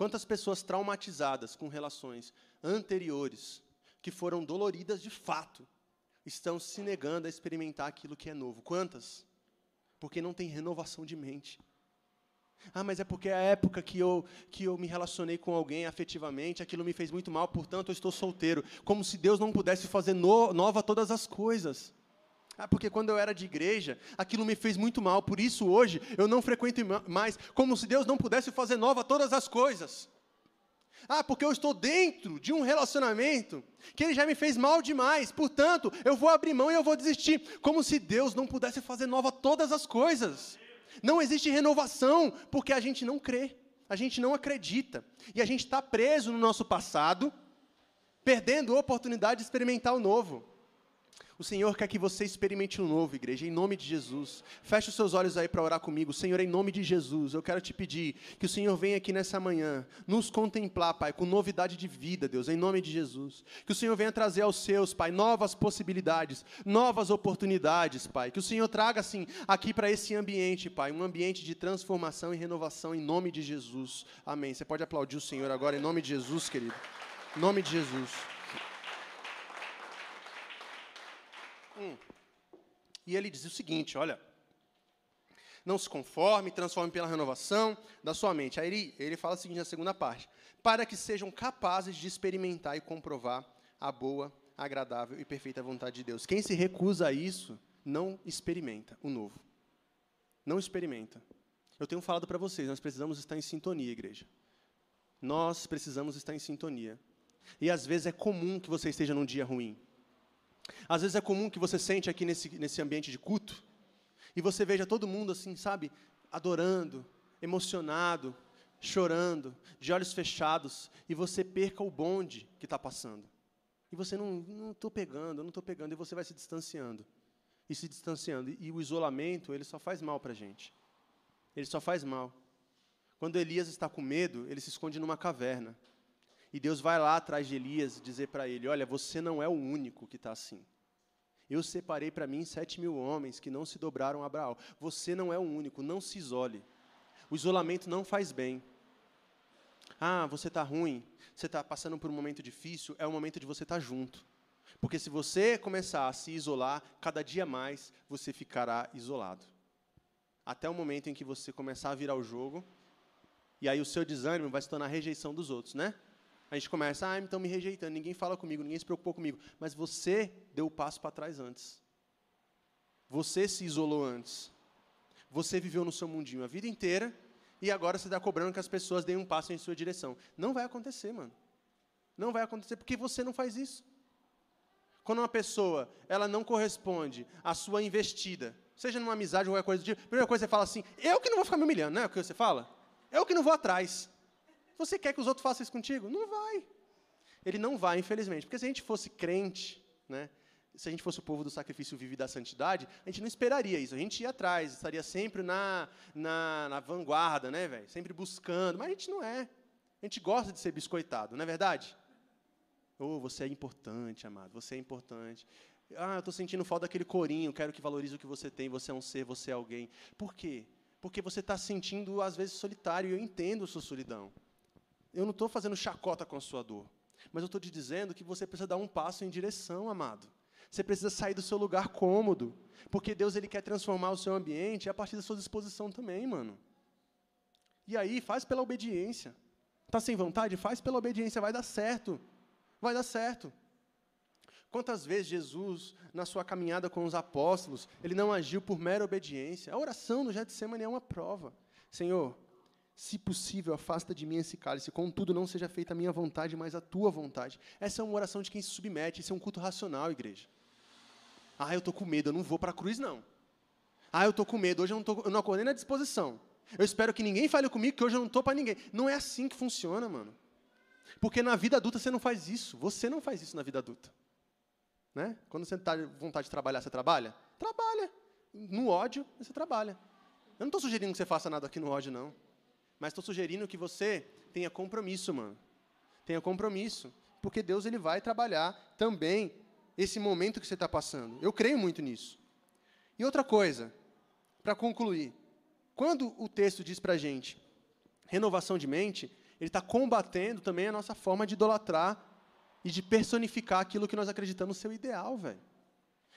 Quantas pessoas traumatizadas com relações anteriores, que foram doloridas de fato, estão se negando a experimentar aquilo que é novo? Quantas? porque não tem renovação de mente. Ah, mas é porque a época que eu, que eu me relacionei com alguém afetivamente, aquilo me fez muito mal, portanto eu estou solteiro. Como se Deus não pudesse fazer no, nova todas as coisas. Ah, porque quando eu era de igreja, aquilo me fez muito mal, por isso hoje eu não frequento mais. Como se Deus não pudesse fazer nova todas as coisas. Ah, porque eu estou dentro de um relacionamento que ele já me fez mal demais, portanto, eu vou abrir mão e eu vou desistir. Como se Deus não pudesse fazer nova todas as coisas. Não existe renovação, porque a gente não crê, a gente não acredita. E a gente está preso no nosso passado, perdendo a oportunidade de experimentar o novo. O Senhor quer que você experimente um novo, igreja, em nome de Jesus. Feche os seus olhos aí para orar comigo. Senhor, em nome de Jesus, eu quero te pedir que o Senhor venha aqui nessa manhã nos contemplar, Pai, com novidade de vida, Deus, em nome de Jesus. Que o Senhor venha trazer aos seus, Pai, novas possibilidades, novas oportunidades, Pai. Que o Senhor traga, assim, aqui para esse ambiente, Pai, um ambiente de transformação e renovação, em nome de Jesus. Amém. Você pode aplaudir o Senhor agora, em nome de Jesus, querido. Em nome de Jesus. Hum. E ele diz o seguinte: olha, não se conforme, transforme pela renovação da sua mente. Aí ele, ele fala o seguinte na segunda parte: para que sejam capazes de experimentar e comprovar a boa, agradável e perfeita vontade de Deus. Quem se recusa a isso, não experimenta o novo. Não experimenta. Eu tenho falado para vocês, nós precisamos estar em sintonia, igreja. Nós precisamos estar em sintonia. E às vezes é comum que você esteja num dia ruim. Às vezes é comum que você sente aqui nesse, nesse ambiente de culto e você veja todo mundo assim, sabe, adorando, emocionado, chorando, de olhos fechados, e você perca o bonde que está passando. E você não estou pegando, não estou pegando, e você vai se distanciando. E se distanciando. E o isolamento, ele só faz mal para a gente. Ele só faz mal. Quando Elias está com medo, ele se esconde numa caverna. E Deus vai lá atrás de Elias dizer para ele: Olha, você não é o único que está assim. Eu separei para mim sete mil homens que não se dobraram a Abraão. Você não é o único, não se isole. O isolamento não faz bem. Ah, você está ruim, você está passando por um momento difícil, é o momento de você estar tá junto. Porque se você começar a se isolar, cada dia mais você ficará isolado. Até o momento em que você começar a virar o jogo, e aí o seu desânimo vai se tornar rejeição dos outros, né? A gente começa, ah, estão me rejeitando, ninguém fala comigo, ninguém se preocupou comigo. Mas você deu o passo para trás antes. Você se isolou antes. Você viveu no seu mundinho a vida inteira e agora você está cobrando que as pessoas deem um passo em sua direção. Não vai acontecer, mano. Não vai acontecer porque você não faz isso. Quando uma pessoa ela não corresponde à sua investida, seja numa amizade ou qualquer coisa do tipo, a primeira coisa você fala assim, eu que não vou ficar me humilhando, não é o que você fala? Eu que não vou atrás. Você quer que os outros façam isso contigo? Não vai. Ele não vai, infelizmente. Porque se a gente fosse crente, né, se a gente fosse o povo do sacrifício vivo e da santidade, a gente não esperaria isso. A gente ia atrás, estaria sempre na, na, na vanguarda, né, velho? Sempre buscando. Mas a gente não é. A gente gosta de ser biscoitado, não é verdade? Oh, você é importante, amado. Você é importante. Ah, eu estou sentindo falta daquele corinho. Quero que valorize o que você tem. Você é um ser, você é alguém. Por quê? Porque você está sentindo, às vezes, solitário. E eu entendo a sua solidão. Eu não estou fazendo chacota com a sua dor. Mas eu estou te dizendo que você precisa dar um passo em direção, amado. Você precisa sair do seu lugar cômodo. Porque Deus ele quer transformar o seu ambiente a partir da sua disposição também, mano. E aí, faz pela obediência. Está sem vontade? Faz pela obediência, vai dar certo. Vai dar certo. Quantas vezes Jesus, na sua caminhada com os apóstolos, ele não agiu por mera obediência? A oração no Getsemane é uma prova. Senhor, se possível, afasta de mim esse cálice, contudo não seja feita a minha vontade, mas a tua vontade. Essa é uma oração de quem se submete, isso é um culto racional, igreja. Ah, eu estou com medo, eu não vou para a cruz, não. Ah, eu estou com medo, hoje eu não, tô, eu não acordei na disposição. Eu espero que ninguém fale comigo, que hoje eu não estou para ninguém. Não é assim que funciona, mano. Porque na vida adulta você não faz isso. Você não faz isso na vida adulta. Né? Quando você está vontade de trabalhar, você trabalha? Trabalha. No ódio, você trabalha. Eu não estou sugerindo que você faça nada aqui no ódio, não. Mas estou sugerindo que você tenha compromisso, mano. Tenha compromisso. Porque Deus ele vai trabalhar também esse momento que você está passando. Eu creio muito nisso. E outra coisa, para concluir. Quando o texto diz para a gente renovação de mente, ele está combatendo também a nossa forma de idolatrar e de personificar aquilo que nós acreditamos ser o ideal, velho.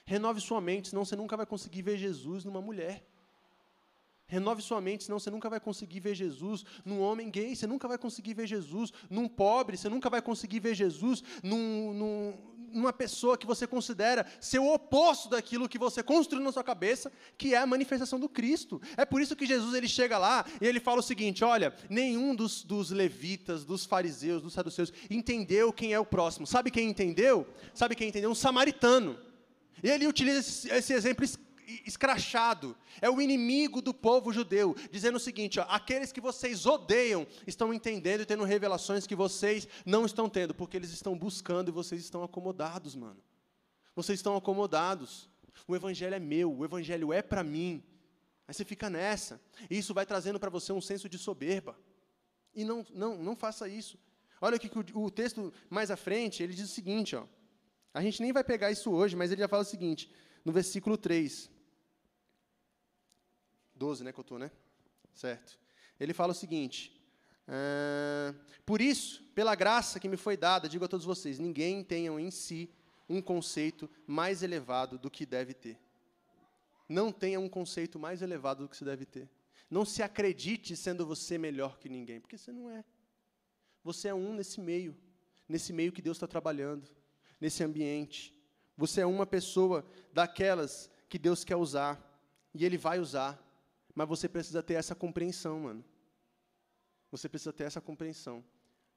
Renove sua mente, senão você nunca vai conseguir ver Jesus numa mulher. Renove sua mente, senão você nunca vai conseguir ver Jesus num homem gay, você nunca vai conseguir ver Jesus num pobre, você nunca vai conseguir ver Jesus num, num, numa pessoa que você considera ser o oposto daquilo que você construiu na sua cabeça, que é a manifestação do Cristo. É por isso que Jesus ele chega lá e ele fala o seguinte: olha, nenhum dos, dos levitas, dos fariseus, dos saduceus entendeu quem é o próximo. Sabe quem entendeu? Sabe quem entendeu? Um samaritano. E ele utiliza esse, esse exemplo escrachado, é o inimigo do povo judeu, dizendo o seguinte: ó, aqueles que vocês odeiam estão entendendo e tendo revelações que vocês não estão tendo, porque eles estão buscando e vocês estão acomodados, mano. Vocês estão acomodados. O evangelho é meu, o evangelho é para mim. Aí você fica nessa. E isso vai trazendo para você um senso de soberba. E não, não, não faça isso. Olha aqui que o, o texto mais à frente, ele diz o seguinte, ó. A gente nem vai pegar isso hoje, mas ele já fala o seguinte, no versículo 3. 12, né, que eu estou, né? Certo. Ele fala o seguinte: ah, Por isso, pela graça que me foi dada, digo a todos vocês: ninguém tenha em si um conceito mais elevado do que deve ter. Não tenha um conceito mais elevado do que se deve ter. Não se acredite sendo você melhor que ninguém, porque você não é. Você é um nesse meio, nesse meio que Deus está trabalhando, nesse ambiente. Você é uma pessoa daquelas que Deus quer usar, e Ele vai usar. Mas você precisa ter essa compreensão, mano. Você precisa ter essa compreensão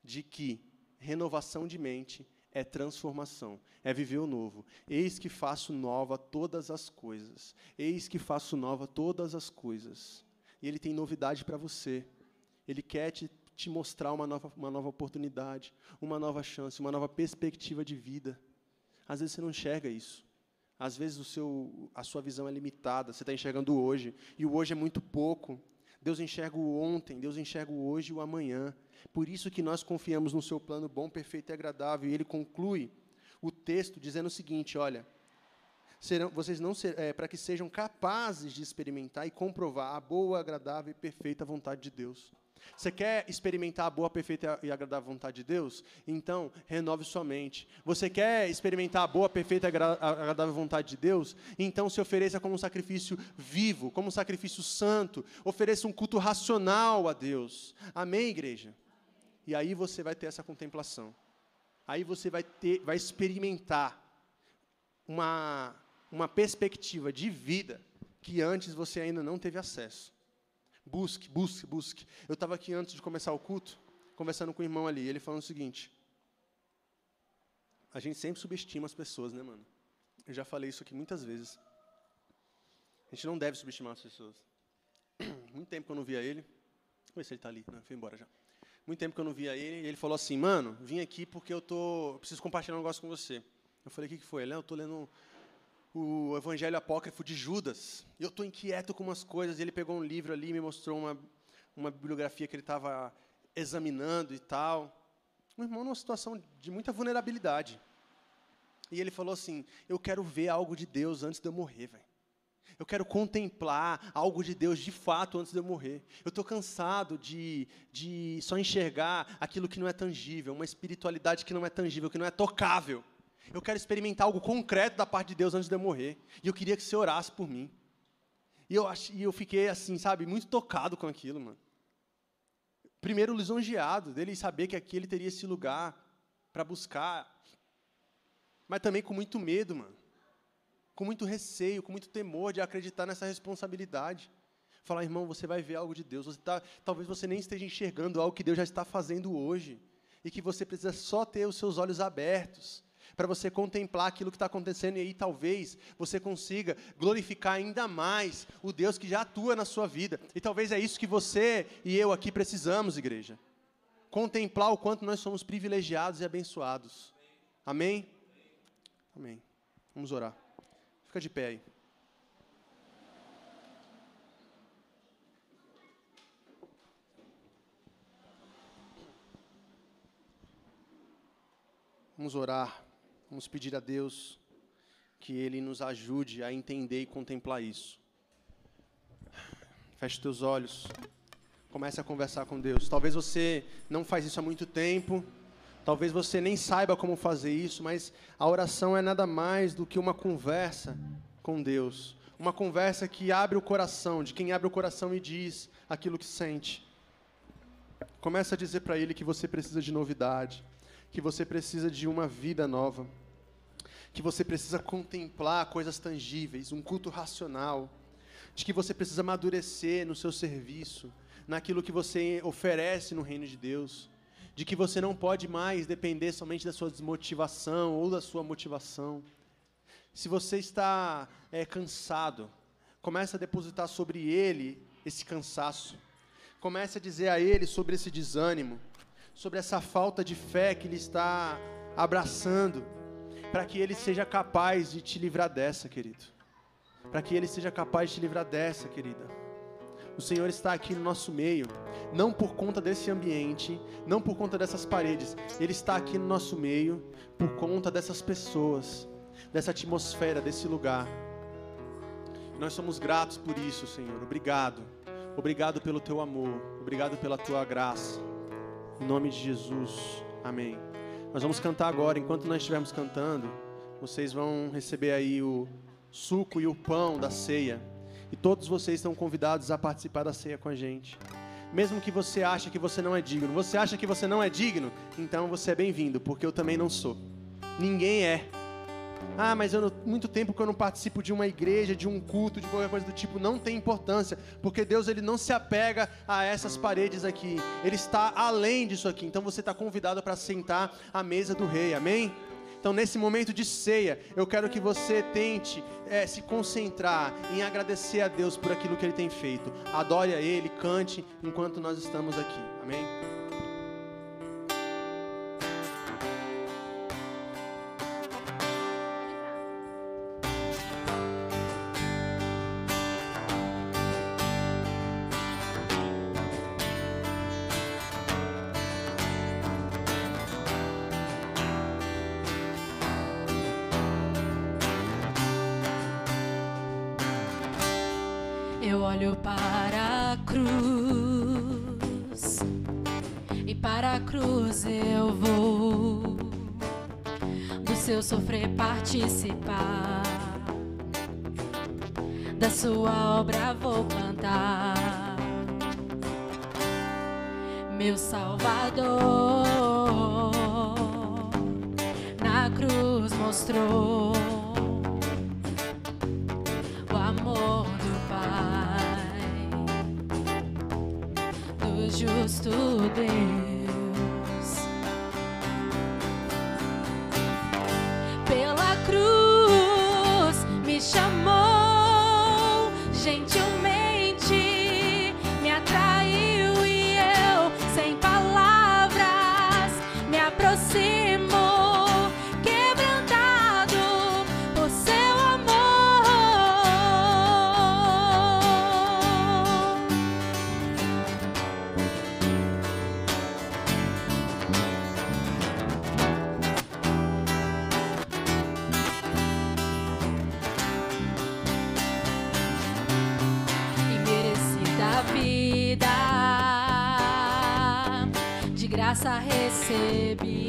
de que renovação de mente é transformação, é viver o novo. Eis que faço nova todas as coisas. Eis que faço nova todas as coisas. E Ele tem novidade para você. Ele quer te, te mostrar uma nova, uma nova oportunidade, uma nova chance, uma nova perspectiva de vida. Às vezes você não enxerga isso. Às vezes o seu, a sua visão é limitada, você está enxergando hoje, e o hoje é muito pouco. Deus enxerga o ontem, Deus enxerga o hoje e o amanhã. Por isso que nós confiamos no seu plano bom, perfeito e agradável. E ele conclui o texto dizendo o seguinte: olha, serão, vocês não ser, é, para que sejam capazes de experimentar e comprovar a boa, agradável e perfeita vontade de Deus. Você quer experimentar a boa, perfeita e agradável vontade de Deus? Então, renove sua mente. Você quer experimentar a boa, perfeita e agradável vontade de Deus? Então, se ofereça como um sacrifício vivo, como um sacrifício santo. Ofereça um culto racional a Deus. Amém, igreja? E aí você vai ter essa contemplação. Aí você vai, ter, vai experimentar uma, uma perspectiva de vida que antes você ainda não teve acesso. Busque, busque, busque. Eu estava aqui antes de começar o culto, conversando com o irmão ali, ele falando o seguinte: a gente sempre subestima as pessoas, né, mano? Eu já falei isso aqui muitas vezes. A gente não deve subestimar as pessoas. Muito tempo que eu não via ele. Vamos ver se ele está ali. Não, foi embora já. Muito tempo que eu não via ele. E ele falou assim, mano, vim aqui porque eu tô, preciso compartilhar um negócio com você. Eu falei, o que, que foi? Ele, eu estou lendo o Evangelho Apócrifo de Judas. Eu estou inquieto com umas coisas. Ele pegou um livro ali me mostrou uma, uma bibliografia que ele estava examinando e tal. Um irmão numa situação de muita vulnerabilidade. E ele falou assim: Eu quero ver algo de Deus antes de eu morrer, velho. Eu quero contemplar algo de Deus de fato antes de eu morrer. Eu estou cansado de, de só enxergar aquilo que não é tangível, uma espiritualidade que não é tangível, que não é tocável. Eu quero experimentar algo concreto da parte de Deus antes de eu morrer. E eu queria que você orasse por mim. E eu, ach, e eu fiquei assim, sabe, muito tocado com aquilo, mano. primeiro lisonjeado dele saber que aqui ele teria esse lugar para buscar, mas também com muito medo, mano. Com muito receio, com muito temor de acreditar nessa responsabilidade. Falar, irmão, você vai ver algo de Deus. Você tá, talvez você nem esteja enxergando algo que Deus já está fazendo hoje. E que você precisa só ter os seus olhos abertos para você contemplar aquilo que está acontecendo e aí talvez você consiga glorificar ainda mais o Deus que já atua na sua vida. E talvez é isso que você e eu aqui precisamos, igreja. Contemplar o quanto nós somos privilegiados e abençoados. Amém? Amém. Vamos orar. Fica de pé aí. Vamos orar. Vamos pedir a Deus que Ele nos ajude a entender e contemplar isso. Feche teus olhos. Comece a conversar com Deus. Talvez você não faz isso há muito tempo. Talvez você nem saiba como fazer isso, mas a oração é nada mais do que uma conversa com Deus. Uma conversa que abre o coração, de quem abre o coração e diz aquilo que sente. Comece a dizer para Ele que você precisa de novidade que você precisa de uma vida nova, que você precisa contemplar coisas tangíveis, um culto racional, de que você precisa amadurecer no seu serviço, naquilo que você oferece no reino de Deus, de que você não pode mais depender somente da sua desmotivação ou da sua motivação. Se você está é, cansado, comece a depositar sobre ele esse cansaço. Comece a dizer a ele sobre esse desânimo sobre essa falta de fé que ele está abraçando, para que ele seja capaz de te livrar dessa, querido. Para que ele seja capaz de te livrar dessa, querida. O Senhor está aqui no nosso meio, não por conta desse ambiente, não por conta dessas paredes, Ele está aqui no nosso meio por conta dessas pessoas, dessa atmosfera, desse lugar. Nós somos gratos por isso, Senhor. Obrigado. Obrigado pelo teu amor, obrigado pela tua graça. Em nome de Jesus. Amém. Nós vamos cantar agora. Enquanto nós estivermos cantando, vocês vão receber aí o suco e o pão da ceia. E todos vocês estão convidados a participar da ceia com a gente. Mesmo que você ache que você não é digno. Você acha que você não é digno? Então você é bem-vindo, porque eu também não sou. Ninguém é. Ah, mas eu muito tempo que eu não participo de uma igreja, de um culto, de qualquer coisa do tipo, não tem importância, porque Deus ele não se apega a essas paredes aqui. Ele está além disso aqui. Então você está convidado para sentar à mesa do rei. Amém? Então, nesse momento de ceia, eu quero que você tente é, se concentrar em agradecer a Deus por aquilo que Ele tem feito. Adore a Ele, cante enquanto nós estamos aqui. Amém? Participar da sua obra vou cantar. Meu Salvador na cruz mostrou o amor do Pai do justo Deus morte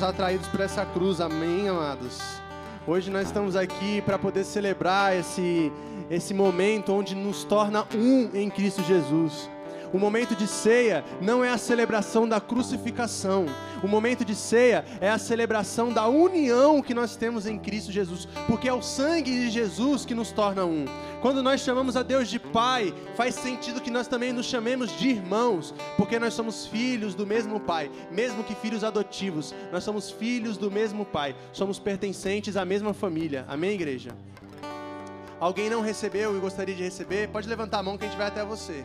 Nós somos atraídos por essa cruz, amém, amados? Hoje nós estamos aqui para poder celebrar esse, esse momento onde nos torna um em Cristo Jesus. O momento de ceia não é a celebração da crucificação. O momento de ceia é a celebração da união que nós temos em Cristo Jesus, porque é o sangue de Jesus que nos torna um. Quando nós chamamos a Deus de Pai, faz sentido que nós também nos chamemos de irmãos, porque nós somos filhos do mesmo Pai, mesmo que filhos adotivos, nós somos filhos do mesmo Pai, somos pertencentes à mesma família. Amém, igreja? Alguém não recebeu e gostaria de receber? Pode levantar a mão que a gente vai até você.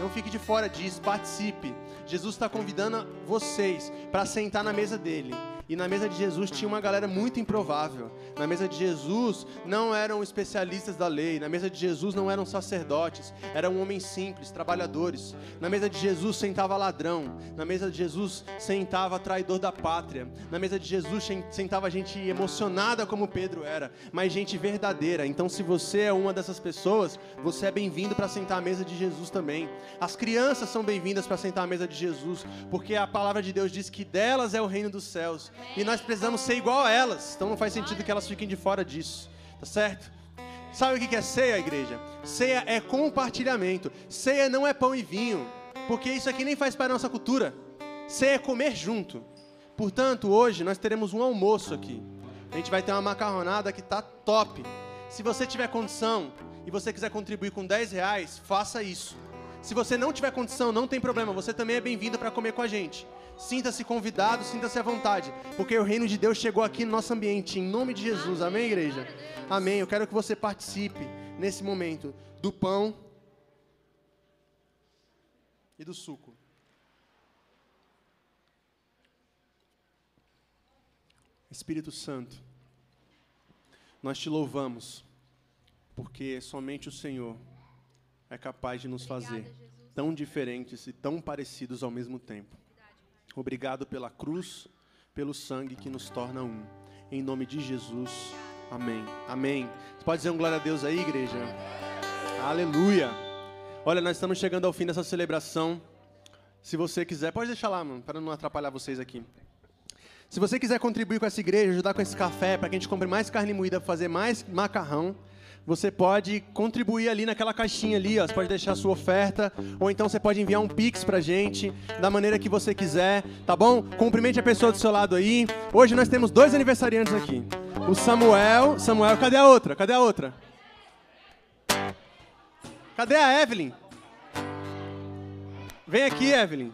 Não fique de fora disso, participe. Jesus está convidando vocês para sentar na mesa dele. E na mesa de Jesus tinha uma galera muito improvável. Na mesa de Jesus não eram especialistas da lei. Na mesa de Jesus não eram sacerdotes. Eram homens simples, trabalhadores. Na mesa de Jesus sentava ladrão. Na mesa de Jesus sentava traidor da pátria. Na mesa de Jesus sen- sentava gente emocionada como Pedro era, mas gente verdadeira. Então, se você é uma dessas pessoas, você é bem-vindo para sentar à mesa de Jesus também. As crianças são bem-vindas para sentar à mesa de Jesus, porque a palavra de Deus diz que delas é o reino dos céus. E nós precisamos ser igual a elas. Então não faz sentido que elas fiquem de fora disso. Tá certo? Sabe o que é ceia, igreja? Ceia é compartilhamento. Ceia não é pão e vinho, porque isso aqui nem faz para a nossa cultura. Ceia é comer junto. Portanto, hoje nós teremos um almoço aqui. A gente vai ter uma macarronada que tá top. Se você tiver condição e você quiser contribuir com 10 reais, faça isso. Se você não tiver condição, não tem problema, você também é bem-vindo para comer com a gente. Sinta-se convidado, sinta-se à vontade, porque o reino de Deus chegou aqui no nosso ambiente, em nome de Jesus. Amém, igreja? Amém. Eu quero que você participe nesse momento do pão e do suco. Espírito Santo, nós te louvamos, porque somente o Senhor é capaz de nos fazer tão diferentes e tão parecidos ao mesmo tempo. Obrigado pela cruz, pelo sangue que nos torna um. Em nome de Jesus. Amém. Amém. Você pode dizer um glória a Deus aí, igreja? Aleluia. Olha, nós estamos chegando ao fim dessa celebração. Se você quiser, pode deixar lá, mano, para não atrapalhar vocês aqui. Se você quiser contribuir com essa igreja, ajudar com esse café, para que a gente compre mais carne moída, fazer mais macarrão, você pode contribuir ali naquela caixinha ali, ó. Você pode deixar a sua oferta, ou então você pode enviar um pix pra gente, da maneira que você quiser, tá bom? Cumprimente a pessoa do seu lado aí. Hoje nós temos dois aniversariantes aqui. O Samuel, Samuel, cadê a outra? Cadê a outra? Cadê a Evelyn? Vem aqui, Evelyn.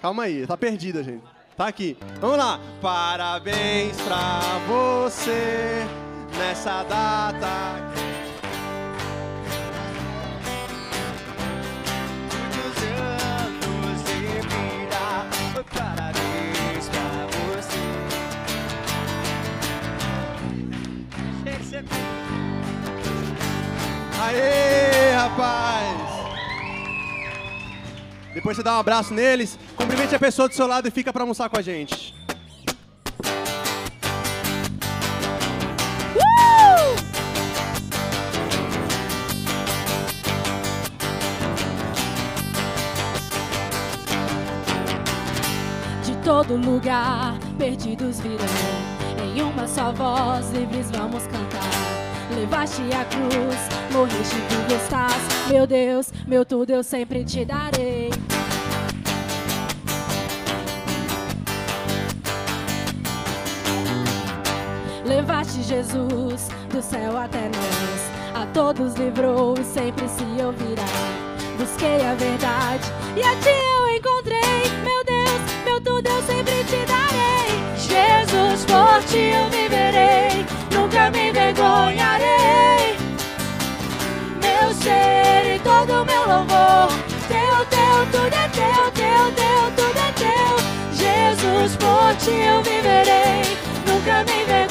Calma aí, tá perdida, gente. Tá aqui. Vamos lá. Parabéns pra você nessa data. Aê, rapaz! Depois você dá um abraço neles, cumprimente a pessoa do seu lado e fica pra almoçar com a gente. Lugar, perdidos virão. Em uma só voz, livres vamos cantar. Levaste a cruz, morreste tu estás. Meu Deus, meu tudo eu sempre te darei. Levaste Jesus do céu até nós. A todos livrou e sempre se ouvirá. Busquei a verdade e a ti eu tudo eu sempre te darei. Jesus, por ti eu viverei. Nunca me envergonharei. Meu ser e todo meu louvor. Teu, teu, tudo é teu, teu, teu, tudo é teu. Jesus, por ti eu viverei. Nunca me envergonharei.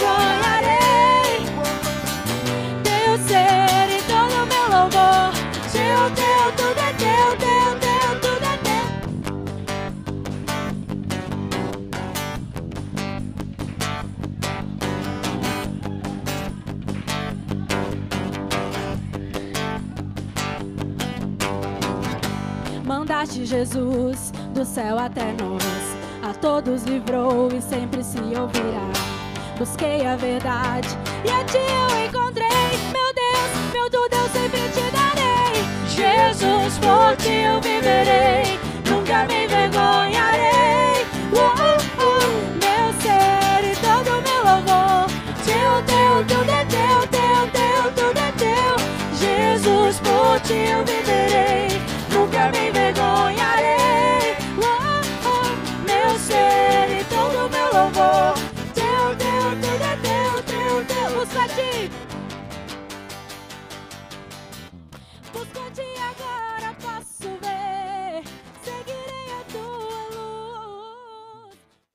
Jesus do céu até nós. A todos livrou e sempre se ouvirá. Busquei a verdade e a ti eu encontrei. Meu Deus, meu tudo eu sempre te darei. Jesus, por ti eu viverei. Nunca me envergonharei. Uh, uh, uh. Meu ser e todo o meu louvor. Teu, teu, tudo é teu, teu, teu, tudo é teu. Jesus, por ti eu viverei. Nunca me envergonharei. oh.